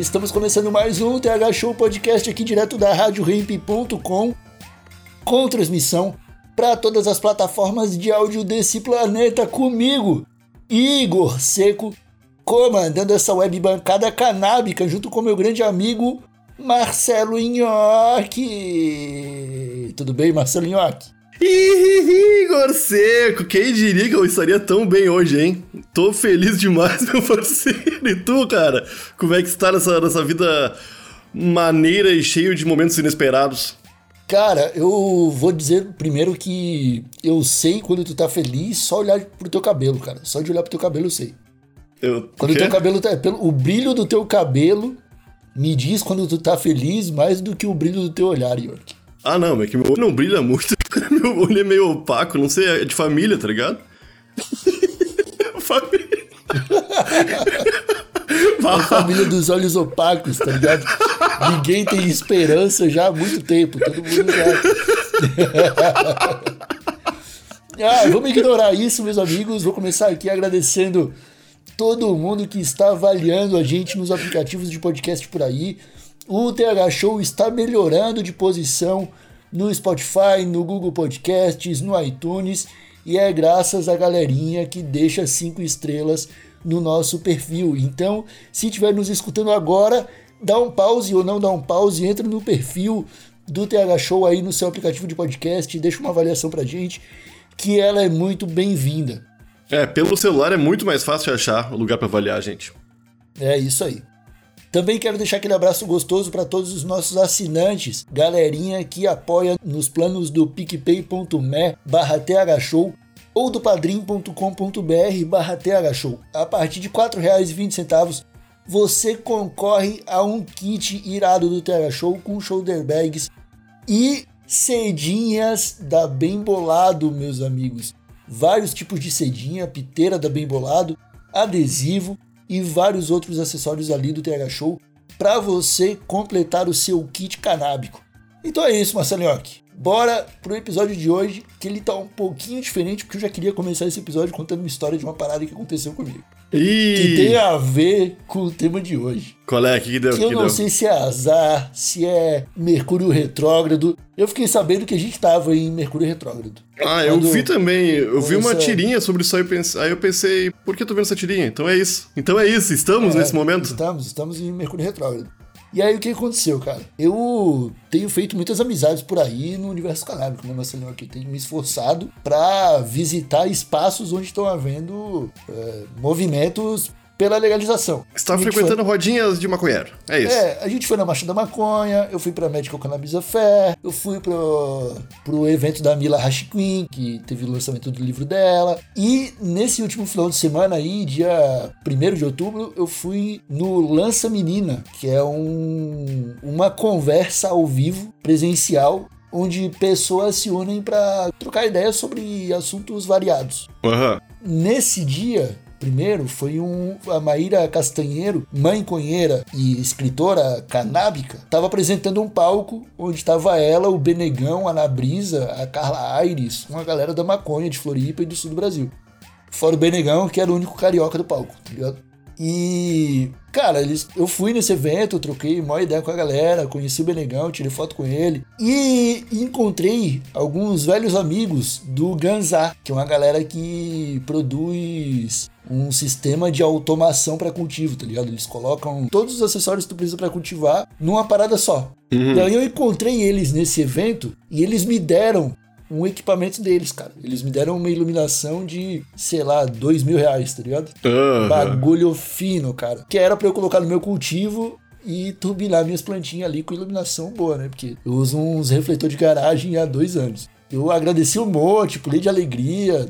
Estamos começando mais um TH Show Podcast aqui direto da RadioRimp.com com transmissão para todas as plataformas de áudio desse planeta comigo, Igor Seco, comandando essa web bancada canábica junto com meu grande amigo Marcelo Nhoque. Tudo bem, Marcelo Nhoque? Igor Seco, quem diria que eu estaria tão bem hoje, hein? Tô feliz demais, meu parceiro. E tu, cara? Como é que está nessa, nessa vida maneira e cheio de momentos inesperados? Cara, eu vou dizer primeiro que eu sei quando tu tá feliz só olhar pro teu cabelo, cara. Só de olhar pro teu cabelo eu sei. Eu, Quando o teu cabelo tá. Pelo, o brilho do teu cabelo me diz quando tu tá feliz mais do que o brilho do teu olhar, York. Ah, não, mas que meu olho não brilha muito. Meu olho é meio opaco, não sei, é de família, tá ligado? família. A família dos olhos opacos, tá ligado? Ninguém tem esperança já há muito tempo. Todo mundo já. ah, vamos ignorar isso, meus amigos. Vou começar aqui agradecendo todo mundo que está avaliando a gente nos aplicativos de podcast por aí. O TH Show está melhorando de posição no Spotify, no Google Podcasts, no iTunes. E é graças à galerinha que deixa cinco estrelas no nosso perfil. Então, se estiver nos escutando agora, dá um pause ou não dá um pause, entra no perfil do TH Show aí no seu aplicativo de podcast, deixa uma avaliação pra gente, que ela é muito bem-vinda. É, pelo celular é muito mais fácil achar o lugar pra avaliar, gente. É isso aí. Também quero deixar aquele abraço gostoso para todos os nossos assinantes, galerinha que apoia nos planos do picpay.me barra thshow ou do padrim.com.br barra thshow. A partir de R$ 4,20 você concorre a um kit irado do TH Show com shoulder bags e cedinhas da Bem Bolado, meus amigos. Vários tipos de cedinha, piteira da Bem Bolado, adesivo e vários outros acessórios ali do TH Show para você completar o seu kit canábico. Então é isso, Marcelo Nhoque. Bora pro episódio de hoje, que ele tá um pouquinho diferente, porque eu já queria começar esse episódio contando uma história de uma parada que aconteceu comigo. Que Ih! tem a ver com o tema de hoje. Qual é? Que que deu? Que Que eu não deu? sei se é azar, se é Mercúrio retrógrado. Eu fiquei sabendo que a gente tava em Mercúrio retrógrado. Ah, eu vi também. Eu vi uma essa- tirinha sobre isso aí, eu pensei- aí eu pensei, por que eu tô vendo essa tirinha? Então é isso. Então é isso, estamos É, nesse momento. Estamos, estamos em Mercúrio retrógrado. E aí o que aconteceu, cara? Eu tenho feito muitas amizades por aí no universo canábico, né, Marcelinho? Aqui tenho me esforçado pra visitar espaços onde estão havendo é, movimentos pela legalização. Você A gente frequentando rodinhas de maconheiro. É isso. É, a gente foi na Marcha da Maconha, eu fui pra Medical Cannabis Affair, eu fui pro, pro evento da Mila Hash Queen, que teve o lançamento do livro dela. E nesse último final de semana aí, dia 1 de outubro, eu fui no Lança Menina, que é um, uma conversa ao vivo, presencial, onde pessoas se unem pra trocar ideias sobre assuntos variados. Aham. Nesse dia, primeiro, foi um, a Maíra Castanheiro, mãe conheira e escritora canábica, estava apresentando um palco onde estava ela, o Benegão, a Nabrisa, a Carla Aires, uma galera da maconha de Floripa e do sul do Brasil. Fora o Benegão, que era o único carioca do palco, tá ligado? E, cara, eles, eu fui nesse evento, troquei uma ideia com a galera, conheci o Benegão, tirei foto com ele. E encontrei alguns velhos amigos do Ganzá, que é uma galera que produz um sistema de automação para cultivo, tá ligado? Eles colocam todos os acessórios que tu precisa para cultivar numa parada só. E aí eu encontrei eles nesse evento e eles me deram um equipamento deles, cara. Eles me deram uma iluminação de, sei lá, dois mil reais, tá ligado? Aham. Bagulho fino, cara. Que era pra eu colocar no meu cultivo e turbinar minhas plantinhas ali com iluminação boa, né? Porque eu uso uns refletor de garagem há dois anos. Eu agradeci um monte, pulei de alegria,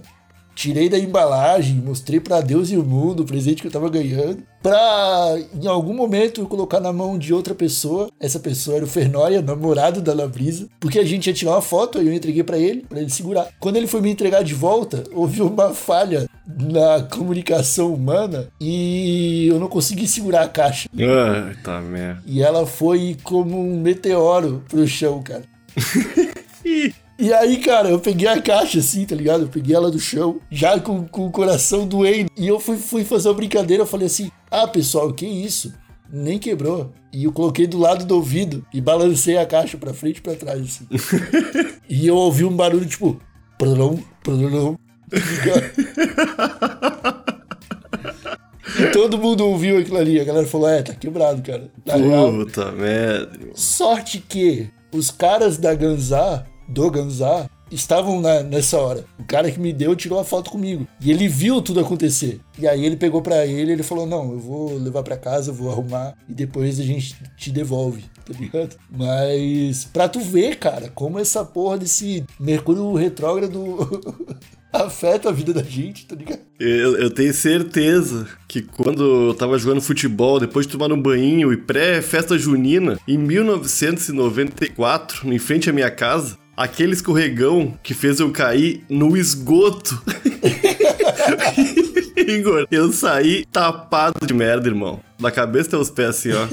tirei da embalagem, mostrei pra Deus e o mundo o presente que eu tava ganhando, pra em algum momento eu colocar na mão de outra pessoa. Essa pessoa era o Fernóia, namorado da Labrisa, porque a gente ia tirar uma foto, aí eu entreguei pra ele, pra ele segurar. Quando ele foi me entregar de volta, houve uma falha na comunicação humana e eu não consegui segurar a caixa. Ah, tá merda. E ela foi como um meteoro pro chão, cara. E aí, cara, eu peguei a caixa assim, tá ligado? Eu peguei ela do chão, já com, com o coração doendo. E eu fui, fui fazer uma brincadeira, eu falei assim: ah, pessoal, que isso? Nem quebrou. E eu coloquei do lado do ouvido e balancei a caixa pra frente e pra trás, assim. e eu ouvi um barulho tipo. Prodolom, prodolom. E todo mundo ouviu aquilo ali. A galera falou: é, tá quebrado, cara. Tá real. Puta merda. irmão. Sorte que os caras da Ganzá, do Ganzá, estavam na- nessa hora. O cara que me deu tirou a foto comigo. E ele viu tudo acontecer. E aí ele pegou pra ele ele falou: Não, eu vou levar pra casa, vou arrumar e depois a gente te devolve, tá ligado? Mas pra tu ver, cara, como essa porra desse Mercúrio retrógrado afeta a vida da gente, tá ligado? Eu, eu tenho certeza que quando eu tava jogando futebol, depois de tomar um banho e pré-festa junina, em 1994, em frente à minha casa, aquele escorregão que fez eu cair no esgoto. Igor, eu saí tapado de merda, irmão. Da cabeça até os pés, assim, ó.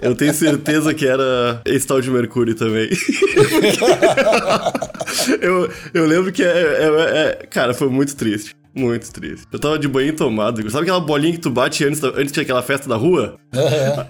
Eu tenho certeza que era esse tal de Mercúrio também. eu, eu lembro que é, é- é- Cara, foi muito triste. Muito triste. Eu tava de banho tomado. Igor. Sabe aquela bolinha que tu bate antes, da- antes daquela festa da rua?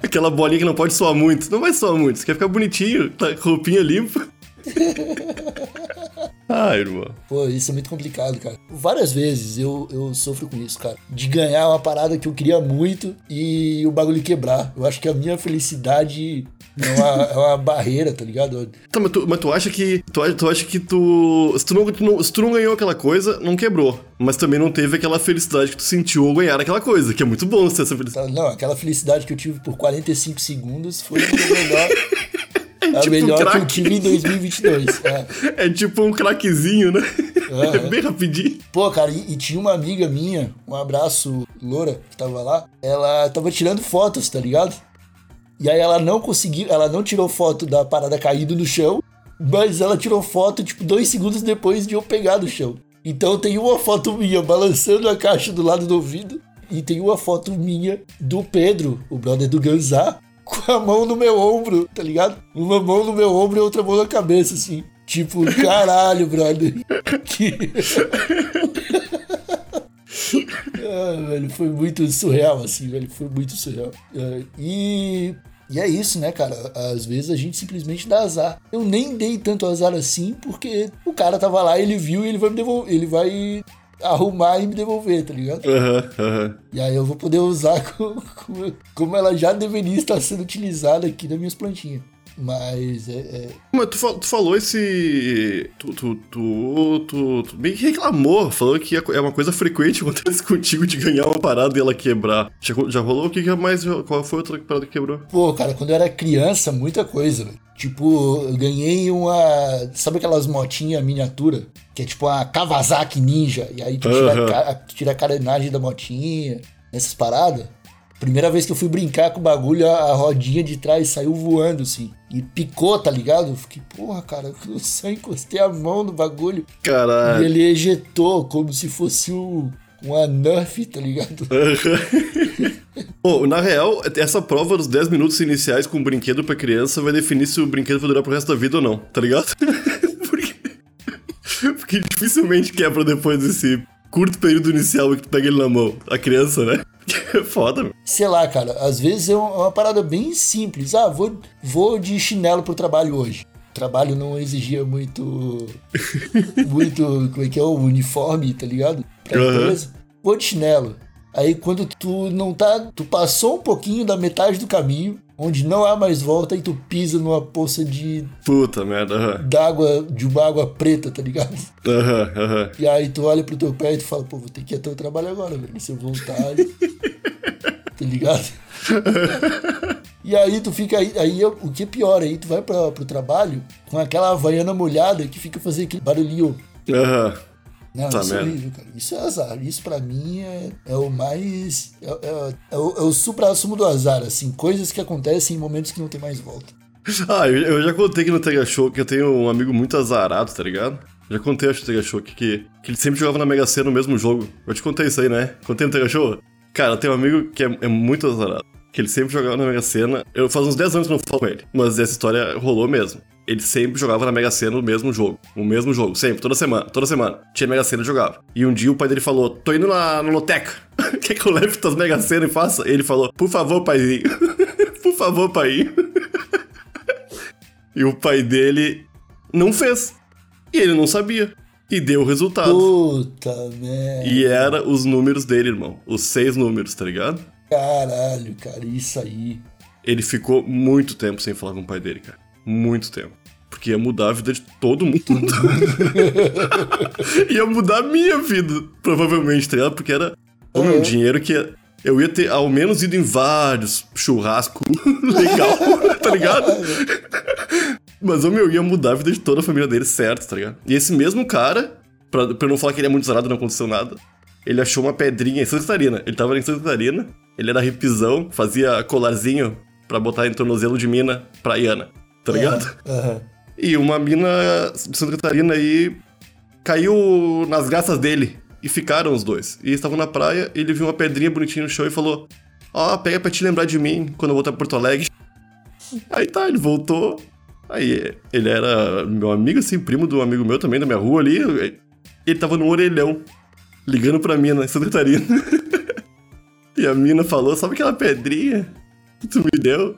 Aquela bolinha que não pode soar muito. Não vai soar muito. Você quer ficar bonitinho, tá roupinha limpa. ah, irmão. Pô, isso é muito complicado, cara. Várias vezes eu, eu sofro com isso, cara. De ganhar uma parada que eu queria muito e o bagulho quebrar. Eu acho que a minha felicidade é uma, é uma barreira, tá ligado? Tá, mas tu, mas tu acha que. Tu, acha- tu acha que tu. Se tu, não, tu não- se tu não ganhou aquela coisa, não quebrou. Mas também não teve aquela felicidade que tu sentiu ao ganhar aquela coisa, que é muito bom ter essa felicidade. Não, aquela felicidade que eu tive por 45 segundos foi a melhor, a tipo um melhor que eu crack. tive em 2022. É. É tipo um craquezinho, né? É Aham. bem rapidinho. Pô, cara, e, e tinha uma amiga minha, um abraço, Loura, que tava lá, ela tava tirando fotos, tá ligado? E aí ela não conseguiu, ela não tirou foto da parada caído no chão, mas ela tirou foto, tipo, dois segundos depois de eu pegar do chão. Então tem uma foto minha balançando a caixa do lado do ouvido, e tem uma foto minha do Pedro, o brother do Ganzá, com a mão no meu ombro, tá ligado? Uma mão no meu ombro e outra mão na cabeça, assim. Tipo, caralho, brother. Que... Ah, velho, foi muito surreal, assim, velho. Foi muito surreal. Ah, e. E é isso, né, cara? Às vezes a gente simplesmente dá azar. Eu nem dei tanto azar assim, porque o cara tava lá, ele viu e ele vai me devolver. Ele vai arrumar e me devolver, tá ligado? Aham, aham. E aí eu vou poder usar co- co- como ela já deveria estar sendo utilizada aqui nas minhas plantinhas. Mas é, é- Mas tu, tu falou esse. Tu, tu, tu, tu, tu meio que reclamou, falou que é uma coisa frequente acontecer contigo de ganhar uma parada e ela quebrar. Já, já rolou? O que, que é mais. Qual foi a outra parada que quebrou? Pô, cara, quando eu era criança, muita coisa, velho. Tipo, eu ganhei uma. Sabe aquelas motinhas miniatura? Que é tipo uma Kawasaki Ninja. E aí tu tira, Aham. a, tira a carenagem da motinha, essas paradas. Primeira vez que eu fui brincar com o bagulho, a, rodinha de trás saiu voando, assim. E picou, tá ligado? Eu fiquei, porra, cara, eu só encostei a mão no bagulho. E Caralho. ele ejetou como se fosse um, uma Nerf, tá ligado? Bom, na real, essa prova dos 10 minutos iniciais com o brinquedo pra criança vai definir se o brinquedo vai durar pro resto da vida ou não, tá ligado? Porque, porque dificilmente quebra depois desse curto período inicial que tu pega ele na mão. A criança, né? É foda, meu. sei lá, cara, às vezes é é uma parada bem simples. Ah, vou, vou de chinelo pro trabalho hoje. O trabalho não exigia muito. muito. Como é que é? O uniforme, tá ligado? Pra Aham. empresa. Vou de chinelo. Aí quando tu não tá. Tu passou um pouquinho da metade do caminho, onde não há mais volta, e tu pisa numa poça de Puta merda. D'água, de uma água preta, tá ligado? aham, aham. E aí tu olha pro teu pé e tu fala, pô, vou ter que ir até o trabalho agora, velho. Se eu voltar. tá ligado? E aí tu fica aí, aí o que é pior, aí tu vai pra, pro trabalho com aquela havaiana molhada que fica fazendo aquele barulhinho. Aham. Não, Tá isso é merda. horrível, cara. Isso é azar. Isso pra mim é, é o mais. É, é- é o, é o supra-sumo do azar, assim. Coisas que acontecem em momentos que não tem mais volta. Ah, eu, eu já contei aqui no Tega Show que eu tenho um amigo muito azarado, tá ligado? Já contei, acho, no Tega Show que, que, que ele sempre jogava na Mega Sena no mesmo jogo. Eu te contei isso aí, né? Contei no Tega Show? Cara, eu tenho um amigo que é, é muito azarado. Que ele sempre jogava na Mega Sena. Eu faz uns 10 anos que não falo com ele. Mas essa história rolou mesmo. Ele sempre jogava na Mega Sena no mesmo jogo. No mesmo jogo, sempre, toda semana, toda semana. Tinha Mega Sena e jogava. E um dia o pai dele falou: tô indo na, na loteca. Quer que eu leve tuas Mega Sena e faça? Ele falou: por favor, paizinho. por favor, pai. E o pai dele não fez. E ele não sabia. E deu o resultado. Puta merda. E era os números dele, irmão. Os seis números, tá ligado? Caralho, cara, isso aí. Ele ficou muito tempo sem falar com o pai dele, cara. Muito tempo. Porque ia mudar a vida de todo mundo. ia mudar a minha vida, provavelmente, tá ligado? Porque era o meu Uhum. dinheiro que ia- eu ia ter ao menos ido em vários churrasco legal, tá ligado? Mas o meu ia mudar a vida de toda a família dele, certo, tá ligado? E esse mesmo cara, pra, pra não falar que ele é muito zarado, não aconteceu nada, ele achou uma pedrinha em Santa Catarina. Ele tava em Santa Catarina, ele era hipzão, fazia colarzinho pra botar em tornozelo de mina praiana, tá ligado? Aham. E uma mina de Santa Catarina aí caiu nas graças dele. E ficaram os dois. E estavam na praia, ele viu uma pedrinha bonitinha no chão e falou: Ó, pega pra te lembrar de mim quando eu voltar pra Porto Alegre. Aí tá, ele voltou. Aí ele era meu amigo, assim, primo do amigo meu também, da minha rua ali. Ele tava no orelhão, ligando pra mina em Santa Catarina. e a mina falou: Sabe aquela pedrinha que tu me deu?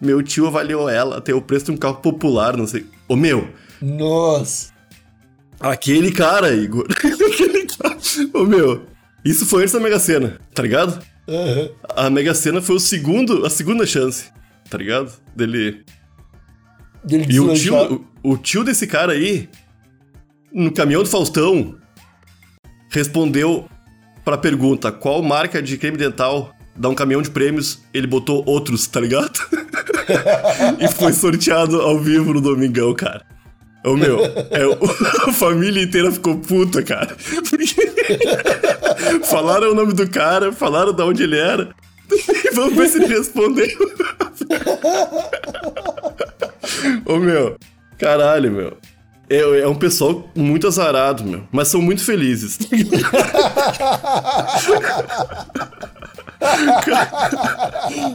Meu tio avaliou ela, tem o preço de um carro popular, não sei. Ô meu, Nossa. aquele cara, Igor. aquele cara. Ô meu, isso foi antes da Mega Sena, tá ligado? Aham. A Mega Sena foi o segundo, a segunda chance, tá ligado? Dele. Dele E o tio, o, o tio desse cara aí, no caminhão do Faustão, respondeu pra pergunta: qual marca de creme dental dá um caminhão de prêmios? Ele botou outros, tá ligado? e foi sorteado ao vivo no Domingão, cara. Ô meu, é, a família inteira ficou puta, cara. Porque falaram o nome do cara, falaram de onde ele era. E vamos ver se ele respondeu. Ô meu, caralho, meu. É, é um pessoal muito azarado, meu. Mas são muito felizes.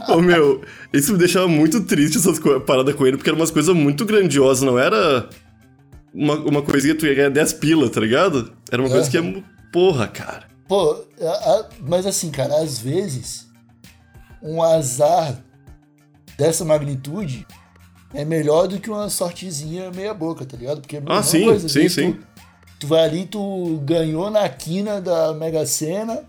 Ô meu, isso me deixava muito triste, essas paradas com ele, porque era umas coisas muito grandiosas, não era uma, uma coisinha que tu ia ganhar 10 pila, tá ligado? Era uma coisa que é. Porra, cara. Pô, a- a- mas assim, cara, às vezes um azar dessa magnitude é melhor do que uma sortezinha meia boca, tá ligado? Porque é a mesma sim, coisa, sim, sim. Tu, tu vai ali, tu ganhou na quina da Mega Sena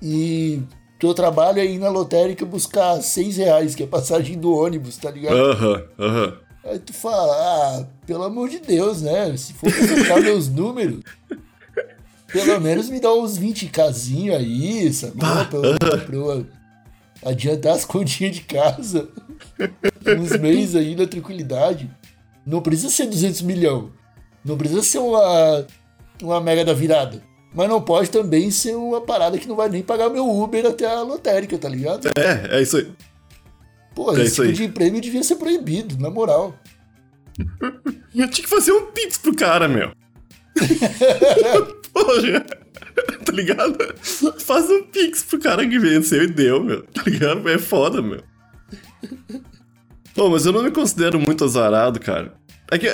e teu trabalho é ir na lotérica buscar seis reais, que é a passagem do ônibus, tá ligado? Aham, aham. Aí tu fala, ah, pelo amor de Deus, né? Se for pra trocar meus números, pelo menos me dá uns 20 casinho aí, sabe? Pra, eu- pra eu adiantar as continhas de casa. Uns meses aí na tranquilidade. Não precisa ser 200 milhões. Não precisa ser uma, uma mega da virada. Mas não pode também ser uma parada que não vai nem pagar meu Uber até a lotérica, tá ligado? É, é isso aí. Pô, É esse tipo aí. de prêmio devia ser proibido, na moral. Eu tinha que fazer um pix pro cara, meu. Porra. Tá ligado? Faz um pix pro cara que venceu e deu, meu. Tá ligado? É foda, meu. Pô, mas eu não me considero muito azarado, cara. É que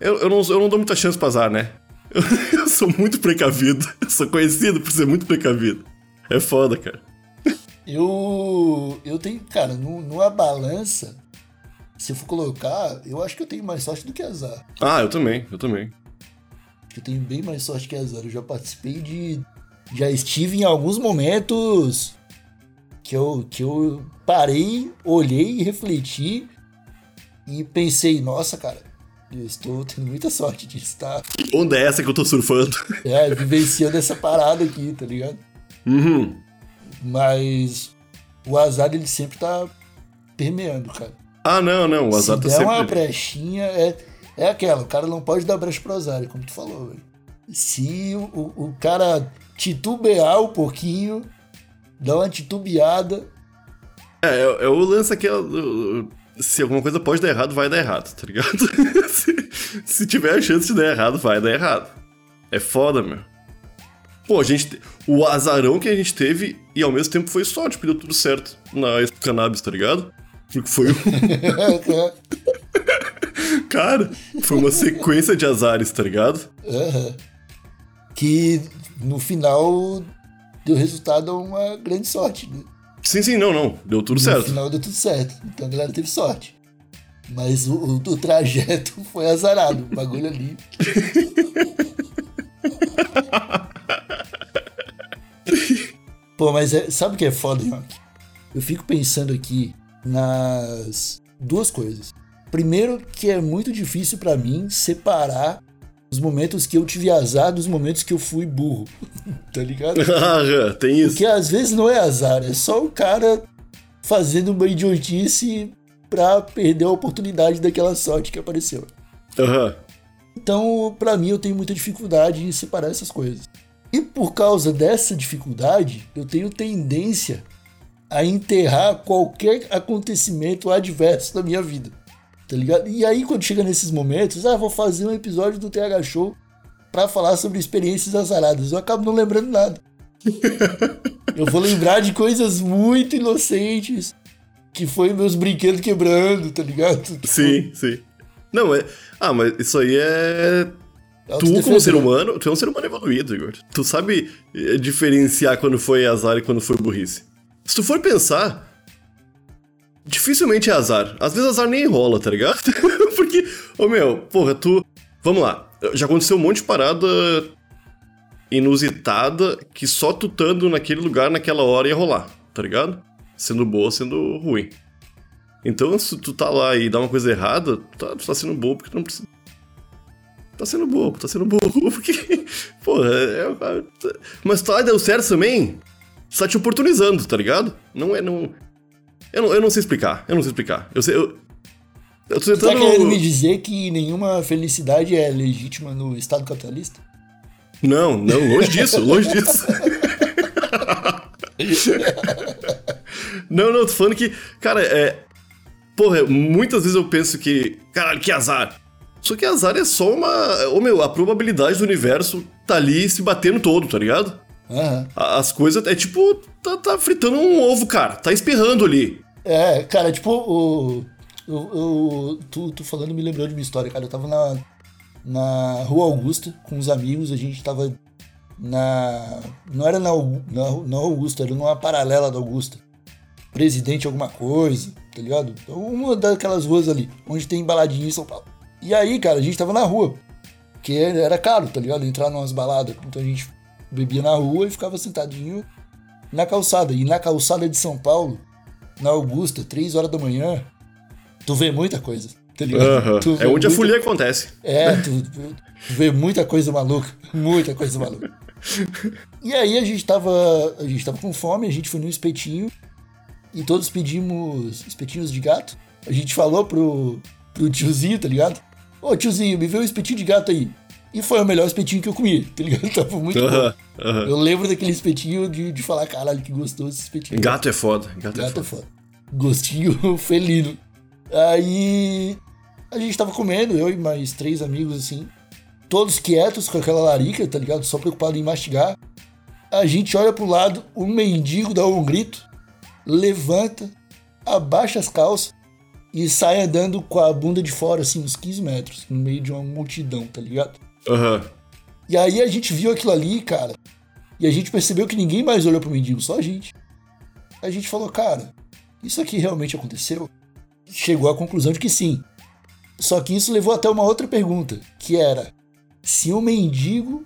eu, eu, não, eu não dou muita chance pra azar, né? Eu, eu sou muito precavido. Eu sou conhecido por ser muito precavido. É foda, cara. Eu. Eu tenho, cara, nu- numa balança, se eu for colocar, eu acho que eu tenho mais sorte do que azar. Ah, eu também, eu também. Acho que eu tenho bem mais sorte que azar. Eu já participei de. Já estive em alguns momentos que eu, que eu parei, olhei e refleti e pensei, nossa, cara, eu estou tendo muita sorte de estar Onda é essa que eu tô surfando? é, vivenciando essa parada aqui, tá ligado? Uhum. Mas o azar ele sempre tá permeando, cara. Ah, não, não. O azar Se tá der uma sempre. brechinha, é, é aquela. O cara não pode dar brecha pro azar, como tu falou, velho. Se o, o, o cara titubear um pouquinho, dar uma titubeada, É, é, é o lance aqui. do- Se alguma coisa pode dar errado, vai dar errado, tá ligado? se, se tiver a chance de dar errado, vai dar errado. É foda, meu. Pô, a gente. te- O azarão que a gente teve e ao mesmo tempo foi sorte, porque deu tudo certo na Expo Cannabis, tá ligado? Porque foi. um- Cara, foi uma sequência de azares, tá ligado? Aham. que no final deu resultado a uma grande sorte, né? Sim, sim, não, não. Deu tudo No certo. final deu tudo certo. Então a galera teve sorte. Mas o, o- o trajeto foi azarado. O bagulho ali. Pô, mas é- sabe o que é foda, York? Eu fico pensando aqui nas duas coisas. Primeiro, que é muito difícil pra mim separar os momentos que eu tive azar dos momentos que eu fui burro. tá ligado? Ah, tem isso. Porque às vezes não é azar, é só o cara fazendo uma idiotice pra perder a oportunidade daquela sorte que apareceu. Aham. Então, pra mim, eu tenho muita dificuldade em separar essas coisas. E por causa dessa dificuldade, eu tenho tendência a enterrar qualquer acontecimento adverso da minha vida. Tá ligado? E aí, quando chega nesses momentos, ah, vou fazer um episódio do TH Show pra falar sobre experiências azaradas. Eu acabo não lembrando nada. eu vou lembrar de coisas muito inocentes, que foi meus brinquedos quebrando, tá ligado? Sim, sim. Não, é. Ah, mas isso aí é. Tu, como ser né? humano, tu é um ser humano evoluído, Igor. Tu sabe eh, diferenciar quando foi azar e quando foi burrice. Se tu for pensar, dificilmente é azar. Às vezes azar nem rola, tá ligado? Porque, ô meu, porra, tu. Vamos lá. Já aconteceu um monte de parada inusitada que só tu estando naquele lugar naquela hora ia rolar, tá ligado? Sendo boa, sendo ruim. Então, se tu tá lá e dá uma coisa errada, tu tá, tu tá sendo bobo porque tu não precisa. Tá sendo bobo, tá sendo bobo, porque. Porra, é. é- Mas tu tá deu certo também. Tu tá te oportunizando, tá ligado? Não é. Não... Eu, não, eu não sei explicar, eu não sei explicar. Eu sei. Eu, eu tô Tá tentando. querendo me dizer que nenhuma felicidade é legítima no Estado capitalista? Não, não, longe disso, longe disso. não, não, tô falando que, cara, é. Porra, muitas vezes eu penso que, caralho, que azar. Só que azar é só uma. Ô meu, a probabilidade do universo tá ali se batendo todo, tá ligado? A- As coisas. É tipo, tá, tá fritando um ovo, cara. Tá espirrando ali. É, cara, tipo, o. o, o- tu, tu falando me lembrou de uma história, cara. Eu tava na, na Rua Augusta com uns amigos, a gente tava na. Não era na, na, na Augusta, era numa paralela da Augusta. Presidente alguma coisa, tá ligado? Então, Uma daquelas ruas ali, onde tem baladinha em São Paulo. E aí, cara, a gente tava na rua. Porque era caro, tá ligado? Entrar numas baladas. Então a gente bebia na rua e ficava sentadinho na calçada. E na calçada de São Paulo, na Augusta, 3 horas da manhã, tu vê muita coisa. Tá ligado? É onde a muita- folia acontece. É, tu, tu vê muita coisa maluca. Muita coisa maluca. E aí a gente tava. A gente tava com fome, a gente foi num espetinho e todos pedimos espetinhos de gato. A gente falou pro, pro tiozinho, tá ligado? Ô tiozinho, me vê um espetinho de gato aí. E foi o melhor espetinho que eu comi, tá ligado? Tava muito bom. Aham, aham. Eu lembro daquele espetinho de, de falar, caralho, que gostoso esse espetinho. Gato é foda. Gato, é Gato é foda. foda. Gostinho felino. Aí a gente tava comendo, eu e mais três amigos assim, todos quietos com aquela larica, tá ligado? Só preocupado em mastigar. A gente olha pro lado, um mendigo dá um grito, levanta, abaixa as calças e sai andando com a bunda de fora, assim, uns 15 metros, no meio de uma multidão, tá ligado? Aham. E aí a gente viu aquilo ali, cara, e a gente percebeu que ninguém mais olhou pro mendigo, só a gente. A gente falou, cara, isso aqui realmente aconteceu? Chegou à conclusão de que sim. Só que isso levou até uma outra pergunta, que era: se um mendigo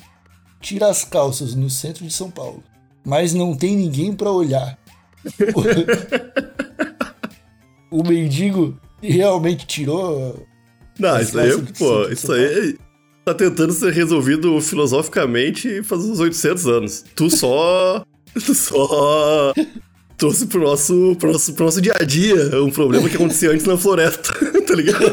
tira as calças no centro de São Paulo, mas não tem ninguém pra olhar, o mendigo realmente tirou? Não, isso aí, de pô, isso aí tá tentando ser resolvido filosoficamente faz uns 800 anos. Tu só. Tu só. trouxe pro nosso, pro nosso, pro nosso dia a dia um problema que acontecia antes na floresta, tá ligado?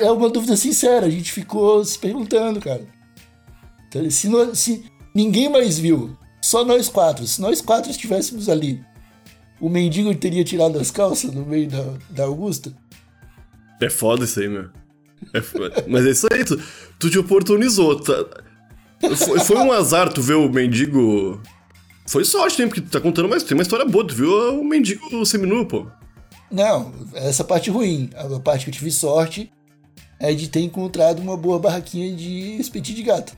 É uma dúvida sincera, a gente ficou se perguntando, cara. Então, se, nós- se ninguém mais viu, só nós quatro, se nós quatro estivéssemos ali, o mendigo teria tirado as calças no meio da, da Augusta? É foda isso aí, meu. É. Mas é isso aí, tu, tu te oportunizou. Tá? Foi, foi um azar tu ver o mendigo. Foi sorte, né? Porque tu tá contando, mas tem uma história boa. Tu viu o mendigo seminu, pô. Não, essa parte ruim. A parte que eu tive sorte é de ter encontrado uma boa barraquinha de espetinho de gato.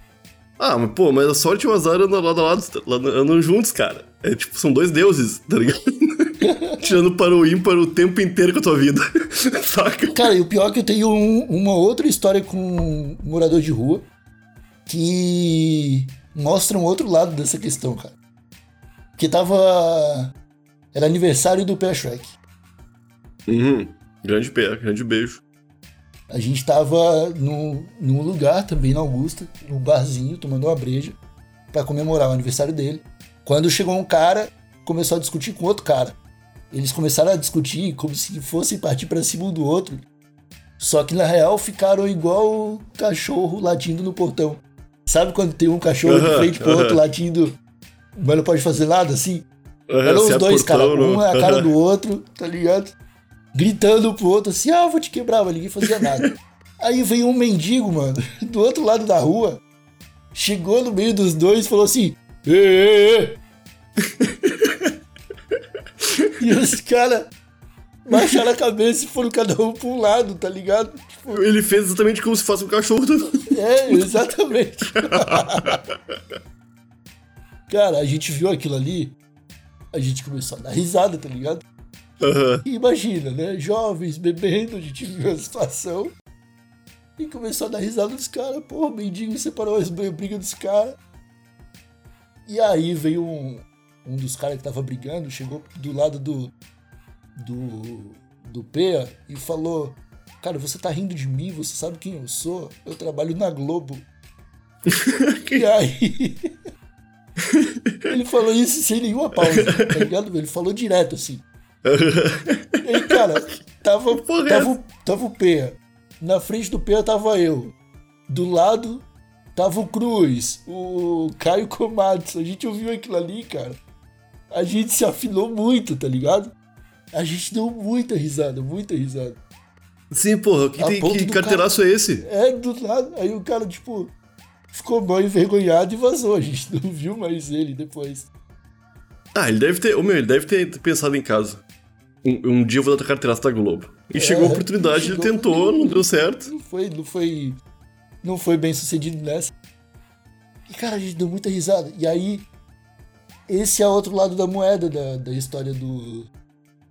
Ah, mas pô, mas a sorte e o azar andam lado a lado, andam juntos, cara. É tipo, são dois deuses, tá ligado? Tirando para o ímpar o tempo inteiro com a tua vida. Saca? Cara, e o pior é que eu tenho um- uma outra história com um morador de rua que mostra um outro lado dessa questão, cara. Que tava. Era aniversário do Pé Shrek. Uhum. Grande pé, grande beijo. A gente tava no, num lugar também na Augusta, num barzinho, tomando uma breja, pra comemorar o aniversário dele. Quando chegou um cara, começou a discutir com outro cara. Eles começaram a discutir como se fossem partir pra cima um do outro. Só que na real ficaram igual o cachorro latindo no portão. Sabe quando tem um cachorro de frente pro outro latindo, mas não pode fazer nada assim? Uhum, Eram os dois, cara. Um é a cara do outro, tá ligado? Gritando pro outro assim, ah, eu vou te quebrar, mas ninguém fazia nada. Aí veio um mendigo, mano, do outro lado da rua, chegou no meio dos dois e falou assim, ê, ê, ê. E os caras baixaram a cabeça e foram cada um pra um lado, tá ligado? Tipo, Ele fez exatamente como se fosse um cachorro. é, exatamente. Cara, a gente viu aquilo ali, a gente começou a dar risada, tá ligado? E imagina, né? Jovens bebendo, a gente viu a situação e começou a dar risada dos caras. Pô, o mendigo separou as brigas dos caras. E aí veio um, um dos caras que tava brigando, chegou do lado do. do. do Pea e falou: Cara, você tá rindo de mim, você sabe quem eu sou? Eu trabalho na Globo. e aí. ele falou isso sem nenhuma pausa, tá ligado? Ele falou direto assim. E aí, cara, tava, é tava, tava o Pea. Na frente do Pea tava eu. Do lado tava o Cruz, o Caio Komatsu. A gente ouviu aquilo ali, cara. A gente se afinou muito, tá ligado? A gente deu muita risada, muita risada. Sim, porra, que, tem- que carteiraço é esse? É, do lado. Aí o cara, tipo, ficou mal envergonhado e vazou. A gente não viu mais ele depois. Ah, ele deve ter. Ô, meu, ele deve ter pensado em casa. Um, um dia eu vou dar carteiraço da Globo. E chegou a É, oportunidade, ele chegou a tentou, não oportunidade. deu certo. Não foi, não foi. Não foi bem sucedido nessa. E, cara, a gente deu muita risada. E aí, esse é outro lado da moeda da, da história do,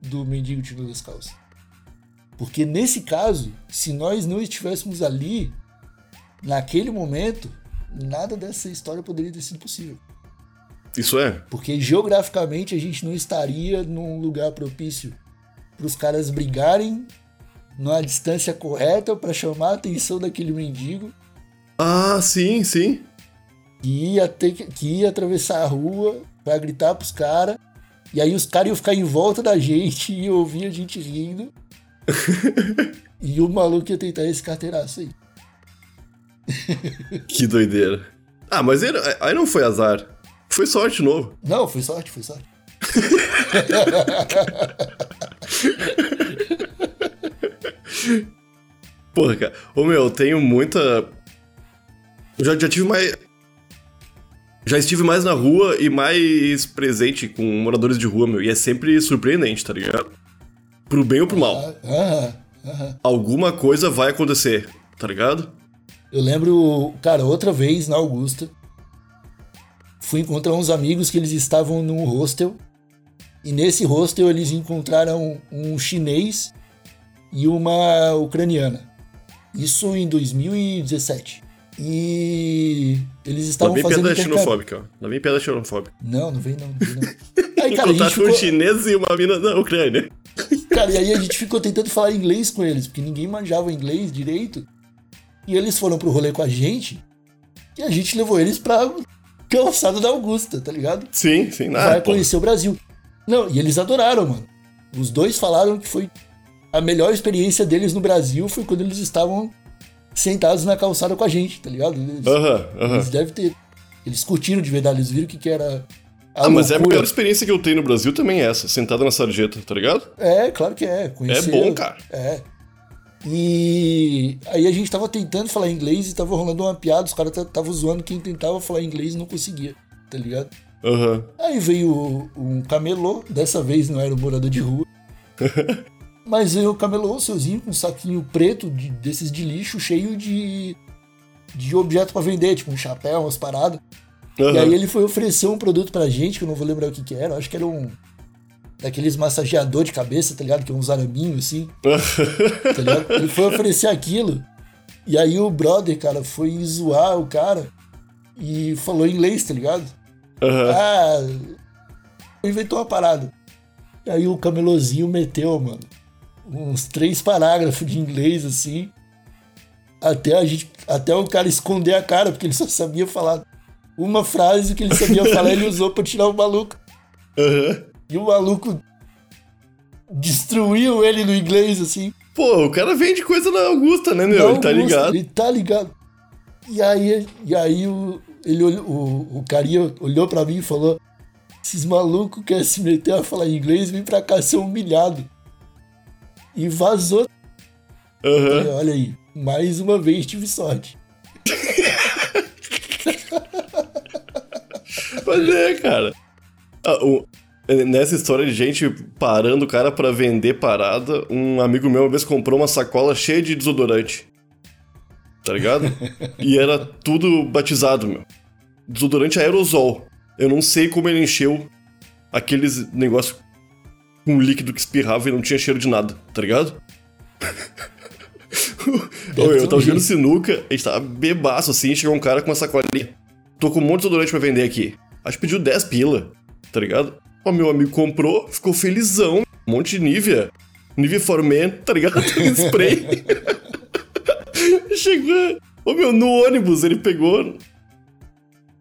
do mendigo tirando as calças. Porque nesse caso, se nós não estivéssemos ali, naquele momento, nada dessa história poderia ter sido possível. Isso é. Porque geograficamente a gente não estaria num lugar propício para os caras brigarem numa distância correta para chamar a atenção daquele mendigo Ah, sim, sim. que ia ter que, que ia atravessar a rua para gritar pros caras. E aí os caras iam ficar em volta da gente e ouvir a gente rindo. e o maluco ia tentar esse carteiraço aí. Que doideira. Ah, mas aí não foi azar. Foi sorte de novo. Não, foi sorte, foi sorte. Porra, cara. Ô, meu, eu tenho muita. Eu já, já tive mais. Já estive mais na rua e mais presente com moradores de rua, meu. E é sempre surpreendente, tá ligado? Pro bem ou pro mal. Aham. Alguma coisa vai acontecer, tá ligado? Eu lembro, cara, outra vez na Augusta, fui encontrar uns amigos que eles estavam num hostel. E nesse hostel eles encontraram um chinês e uma ucraniana. Isso em 2017. E eles estavam vem fazendo piada xenofóbica, ó. Lá vem piada xenofóbica. Não, não vem não, não vem não. Aí, cara, a gente ficou... um chinês e uma mina da Ucrânia. Cara, e aí a gente ficou tentando falar inglês com eles, porque ninguém manjava inglês direito. E eles foram pro rolê com a gente. E a gente levou eles pra calçada da Augusta, tá ligado? Sim, sim. Ah, Vai pô. conhecer o Brasil. Não, e eles adoraram, mano. Os dois falaram que foi a melhor experiência deles no Brasil foi quando eles estavam sentados na calçada com a gente, tá ligado? Eles, aham. eles devem ter. Eles curtiram de verdade, eles viram o que, que era a Ah, mas é a loucura. melhor experiência que eu tenho no Brasil também é essa, sentada na sarjeta, tá ligado? É, claro que é. Conhecer, É bom, cara. É. E aí a gente tava tentando falar inglês e tava rolando uma piada, os caras estavam zoando quem tentava falar inglês e não conseguia, tá ligado? Aham. Aí veio um camelô, dessa vez não era um morador de rua. Mas veio o camelô, seuzinho, com um saquinho preto de- desses de lixo, cheio de, de objeto pra vender, tipo um chapéu, umas paradas. E Aham. aí ele foi oferecer um produto pra gente, que eu não vou lembrar o que que era, acho que era um... Daqueles massageador de cabeça, tá ligado? Que é uns araminhos assim, tá ligado? Ele foi oferecer aquilo. E aí o brother, cara, foi zoar o cara e falou inglês, tá ligado? Aham. Ah, inventou uma parada. E aí o camelozinho meteu, mano, uns três parágrafos de inglês assim, até a gente, até o cara esconder a cara, porque ele só sabia falar uma frase que ele sabia falar, ele usou pra tirar o maluco. Aham. E o maluco destruiu ele no inglês assim. Pô, o cara vende coisa na Augusta, né, meu? Não ele tá ligado. Ele tá ligado. E aí, e aí o, ele o, o carinha olhou pra mim e falou: Esses malucos querem se meter a falar inglês, vem pra cá ser humilhado. E vazou. Aham. E Olha aí, mais uma vez tive sorte. Mas é, cara. Ah, o- nessa história de gente parando o cara pra vender parada, um amigo meu uma vez comprou uma sacola cheia de desodorante. Tá ligado? e era tudo batizado, meu. Desodorante aerosol. Eu não sei como ele encheu aqueles negócio com líquido que espirrava e não tinha cheiro de nada, tá ligado? Eu tava jogando sinuca, a gente tava bebaço assim, chegou um cara com uma sacolinha. Tô com um monte de desodorante pra vender aqui. Acho que pediu 10 pila, tá ligado? O meu amigo comprou, ficou felizão. Um monte de Nivea. Nivea for Men, tá ligado? Spray. Chegou. Ô meu, no ônibus ele pegou.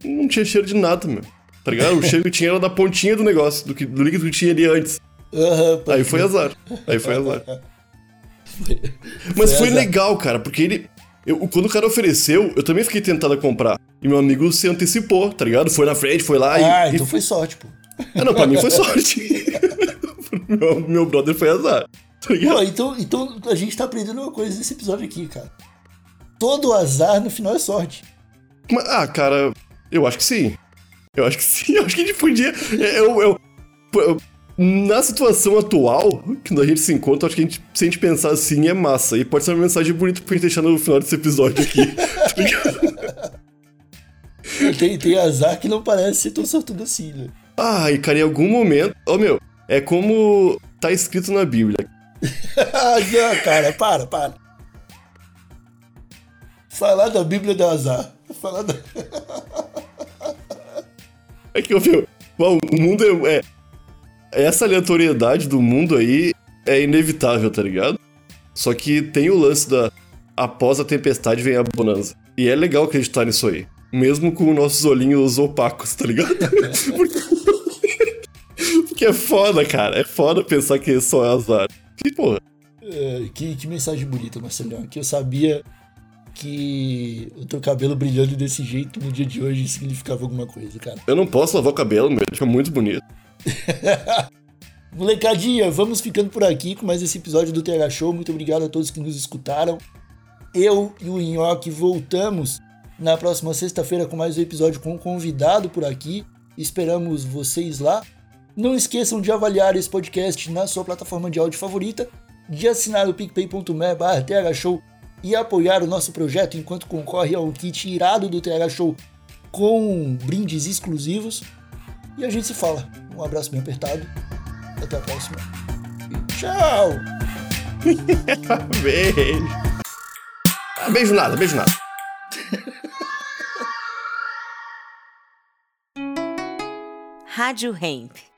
Não tinha cheiro de nada, meu. Tá ligado? O cheiro que tinha era da pontinha do negócio, do, que, do líquido que tinha ali antes. Pode Aí foi azar. Aí foi azar. Mas foi azar. legal, cara, porque ele. eu- quando o cara ofereceu, eu também fiquei tentado a comprar. E meu amigo se antecipou, tá ligado? Foi na frente, foi lá Ah, e. então e... foi sorte, pô. Ah, não, pra mim foi sorte. meu, meu brother foi azar. Tá? Pô, então, então a gente tá aprendendo uma coisa nesse episódio aqui, cara. Todo azar no final é sorte. Mas, ah, cara, eu acho que sim. Eu acho que sim. Eu acho que a gente podia. Eu, eu, eu- na situação atual, que a gente se encontra, acho que a gente, se a gente pensar assim é massa. E pode ser uma mensagem bonita pra gente deixar no final desse episódio aqui. tá ligado? Tem, tem azar que não parece ser tão sortudo assim, né? Ah, e cara, em algum momento. Ô meu, é como tá escrito na Bíblia. Ah, não, cara, para, para. Falar da Bíblia dá azar. Falar da... É que, ô meu, o mundo é, é. Essa aleatoriedade do mundo aí é inevitável, tá ligado? Só que tem o lance da. Após a tempestade vem a bonança. E é legal acreditar nisso aí. Mesmo com nossos olhinhos opacos, tá ligado? Porque, Porque é foda, cara. É foda pensar que só é azar. Que porra. É, que, que mensagem bonita, Marcelão. Que eu sabia que o teu cabelo brilhando desse jeito no dia de hoje significava alguma coisa, cara. Eu não posso lavar o cabelo, meu. Fica muito bonito. Molecadinha, vamos ficando por aqui com mais esse episódio do TH Show. Muito obrigado a todos que nos escutaram. Eu e o Nhoque voltamos na próxima sexta-feira com mais um episódio com um convidado por aqui. Esperamos vocês lá. Não esqueçam de avaliar esse podcast na sua plataforma de áudio favorita, de assinar o picpay.me barra TH Show e apoiar o nosso projeto enquanto concorre ao kit irado do TH Show com brindes exclusivos. E a gente se fala. Um abraço bem apertado. Até a próxima. E tchau! Beijo. Ah, beijo nada, beijo nada. Rádio Hemp.